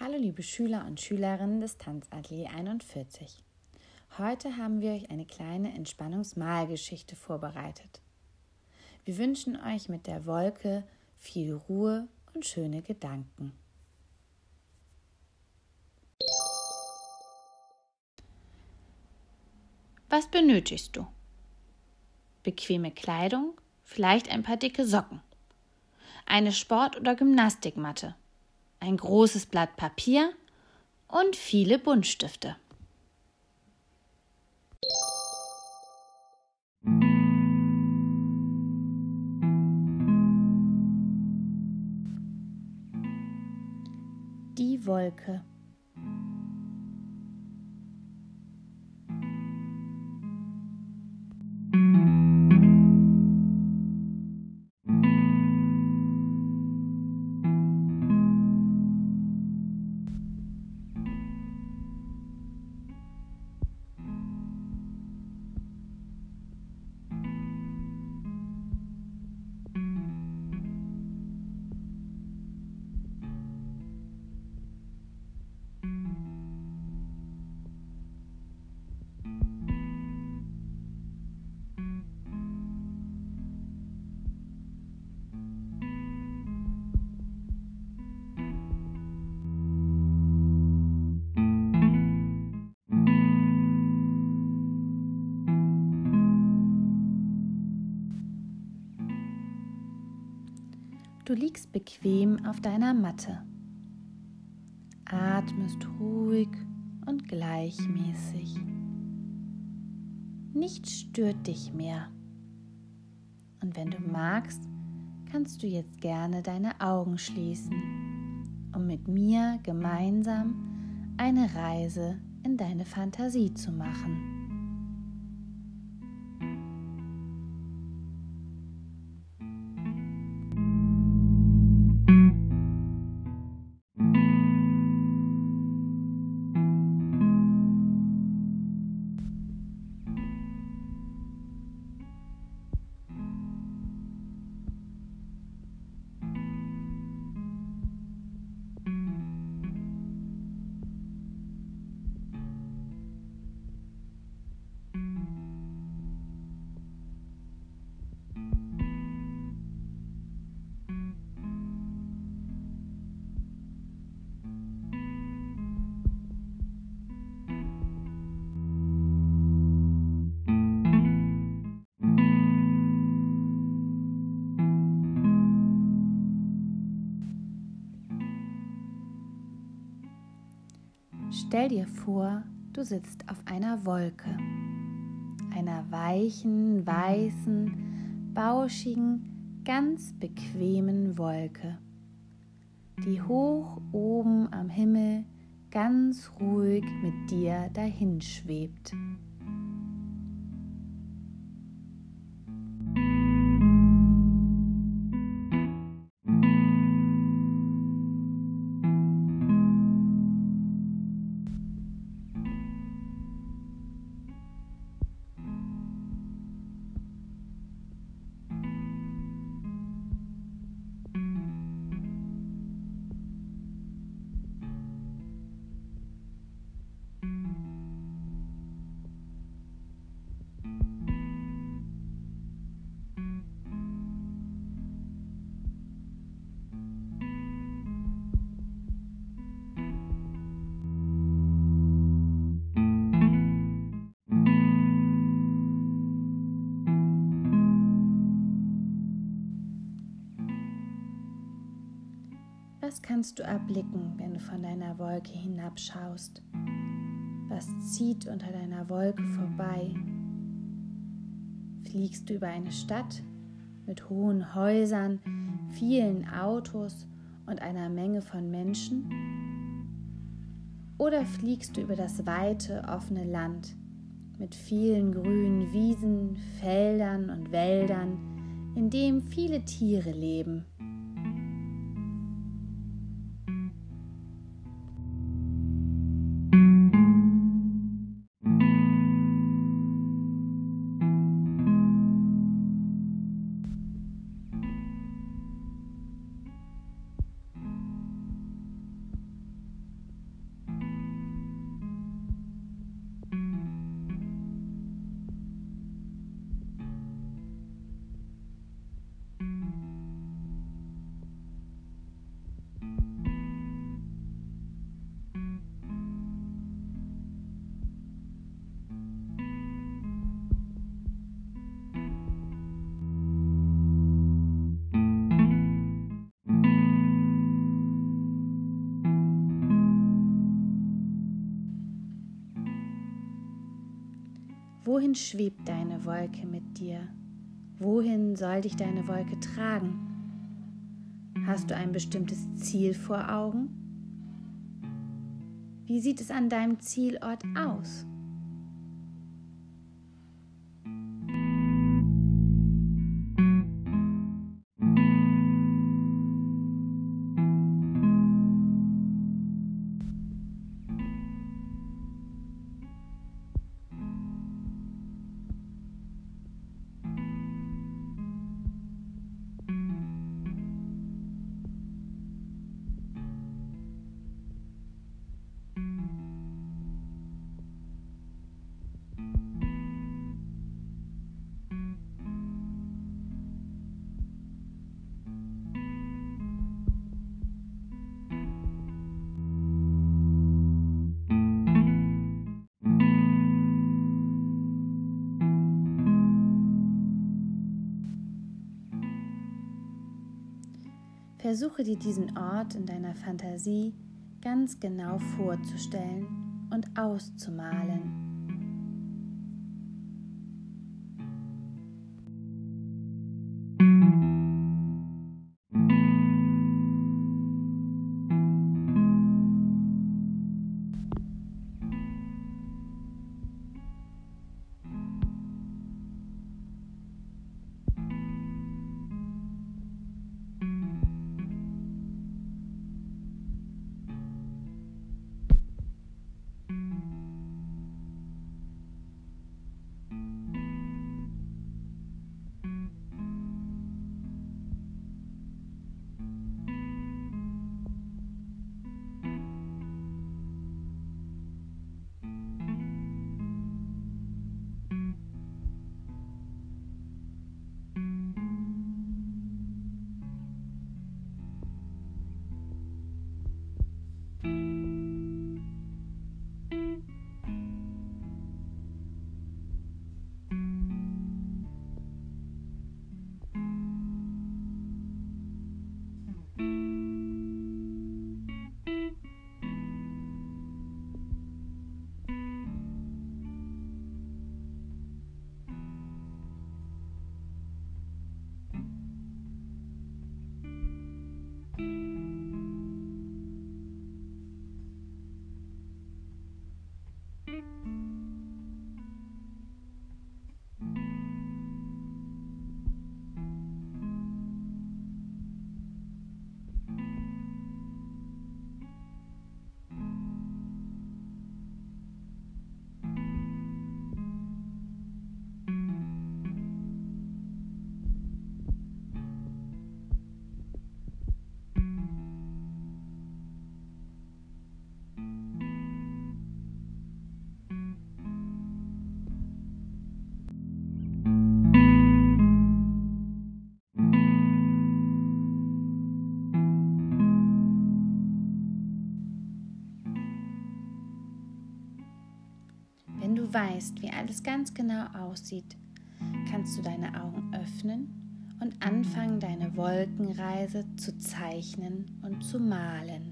Hallo liebe Schüler und Schülerinnen des Tanzatelier 41. Heute haben wir euch eine kleine Entspannungsmalgeschichte vorbereitet. Wir wünschen euch mit der Wolke viel Ruhe und schöne Gedanken. Was benötigst du? Bequeme Kleidung, vielleicht ein paar dicke Socken, eine Sport- oder Gymnastikmatte ein großes Blatt Papier und viele Buntstifte. Die Wolke. Du liegst bequem auf deiner Matte. Atmest ruhig und gleichmäßig. Nichts stört dich mehr. Und wenn du magst, kannst du jetzt gerne deine Augen schließen, um mit mir gemeinsam eine Reise in deine Fantasie zu machen. Stell dir vor, du sitzt auf einer Wolke, einer weichen, weißen, bauschigen, ganz bequemen Wolke, die hoch oben am Himmel ganz ruhig mit dir dahinschwebt. Was kannst du erblicken, wenn du von deiner Wolke hinabschaust? Was zieht unter deiner Wolke vorbei? Fliegst du über eine Stadt mit hohen Häusern, vielen Autos und einer Menge von Menschen? Oder fliegst du über das weite, offene Land mit vielen grünen Wiesen, Feldern und Wäldern, in dem viele Tiere leben? Wohin schwebt deine Wolke mit dir? Wohin soll dich deine Wolke tragen? Hast du ein bestimmtes Ziel vor Augen? Wie sieht es an deinem Zielort aus? Versuche dir diesen Ort in deiner Fantasie ganz genau vorzustellen und auszumalen. Weißt, wie alles ganz genau aussieht, kannst du deine Augen öffnen und anfangen, deine Wolkenreise zu zeichnen und zu malen.